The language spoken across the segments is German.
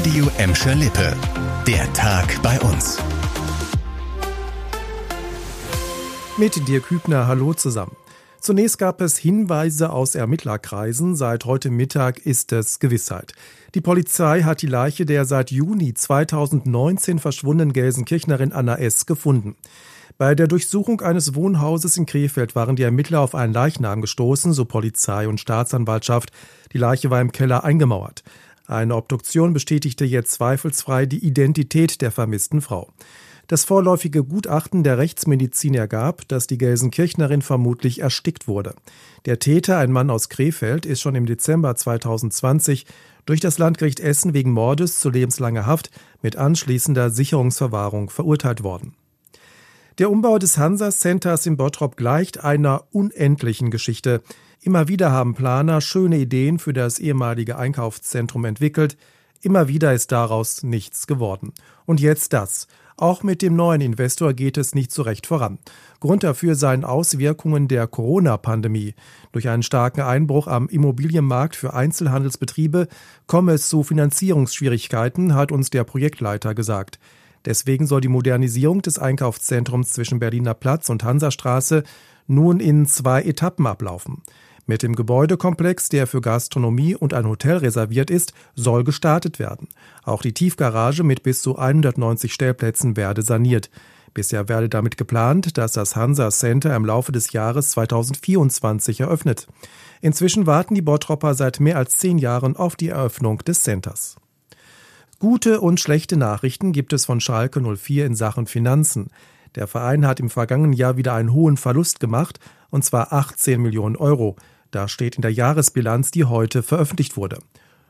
Radio Emscher Lippe. Der Tag bei uns. Mit dir Kübner, hallo zusammen. Zunächst gab es Hinweise aus Ermittlerkreisen. Seit heute Mittag ist es Gewissheit. Die Polizei hat die Leiche der seit Juni 2019 verschwundenen Gelsenkirchnerin Anna S. gefunden. Bei der Durchsuchung eines Wohnhauses in Krefeld waren die Ermittler auf einen Leichnam gestoßen, so Polizei und Staatsanwaltschaft. Die Leiche war im Keller eingemauert. Eine Obduktion bestätigte jetzt zweifelsfrei die Identität der vermissten Frau. Das vorläufige Gutachten der Rechtsmedizin ergab, dass die Gelsenkirchnerin vermutlich erstickt wurde. Der Täter, ein Mann aus Krefeld, ist schon im Dezember 2020 durch das Landgericht Essen wegen Mordes zu lebenslanger Haft mit anschließender Sicherungsverwahrung verurteilt worden. Der Umbau des Hansa Centers in Bottrop gleicht einer unendlichen Geschichte. Immer wieder haben Planer schöne Ideen für das ehemalige Einkaufszentrum entwickelt. Immer wieder ist daraus nichts geworden. Und jetzt das. Auch mit dem neuen Investor geht es nicht so recht voran. Grund dafür seien Auswirkungen der Corona-Pandemie. Durch einen starken Einbruch am Immobilienmarkt für Einzelhandelsbetriebe komme es zu Finanzierungsschwierigkeiten, hat uns der Projektleiter gesagt. Deswegen soll die Modernisierung des Einkaufszentrums zwischen Berliner Platz und Hansastraße nun in zwei Etappen ablaufen. Mit dem Gebäudekomplex, der für Gastronomie und ein Hotel reserviert ist, soll gestartet werden. Auch die Tiefgarage mit bis zu 190 Stellplätzen werde saniert. Bisher werde damit geplant, dass das Hansa Center im Laufe des Jahres 2024 eröffnet. Inzwischen warten die Bottropper seit mehr als zehn Jahren auf die Eröffnung des Centers. Gute und schlechte Nachrichten gibt es von Schalke 04 in Sachen Finanzen. Der Verein hat im vergangenen Jahr wieder einen hohen Verlust gemacht, und zwar 18 Millionen Euro. Da steht in der Jahresbilanz, die heute veröffentlicht wurde.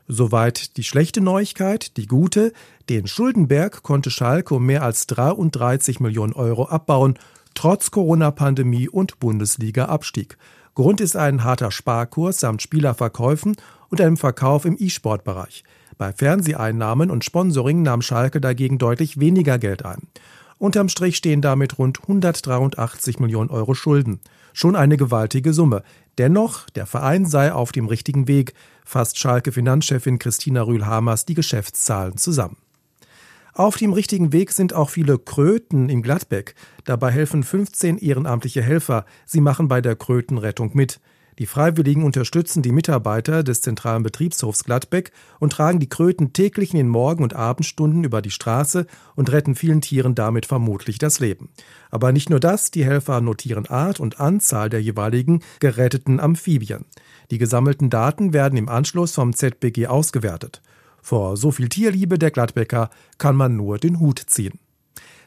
Soweit die schlechte Neuigkeit, die gute. Den Schuldenberg konnte Schalke um mehr als 33 Millionen Euro abbauen, trotz Corona-Pandemie und Bundesliga-Abstieg. Grund ist ein harter Sparkurs samt Spielerverkäufen und einem Verkauf im E-Sport-Bereich. Bei Fernseheinnahmen und Sponsoring nahm Schalke dagegen deutlich weniger Geld ein. Unterm Strich stehen damit rund 183 Millionen Euro Schulden. Schon eine gewaltige Summe. Dennoch, der Verein sei auf dem richtigen Weg, fasst Schalke Finanzchefin Christina Rühl-Hamers die Geschäftszahlen zusammen. Auf dem richtigen Weg sind auch viele Kröten in Gladbeck. Dabei helfen 15 ehrenamtliche Helfer. Sie machen bei der Krötenrettung mit. Die Freiwilligen unterstützen die Mitarbeiter des zentralen Betriebshofs Gladbeck und tragen die Kröten täglich in den Morgen- und Abendstunden über die Straße und retten vielen Tieren damit vermutlich das Leben. Aber nicht nur das, die Helfer notieren Art und Anzahl der jeweiligen geretteten Amphibien. Die gesammelten Daten werden im Anschluss vom ZBG ausgewertet. Vor so viel Tierliebe der Gladbecker kann man nur den Hut ziehen.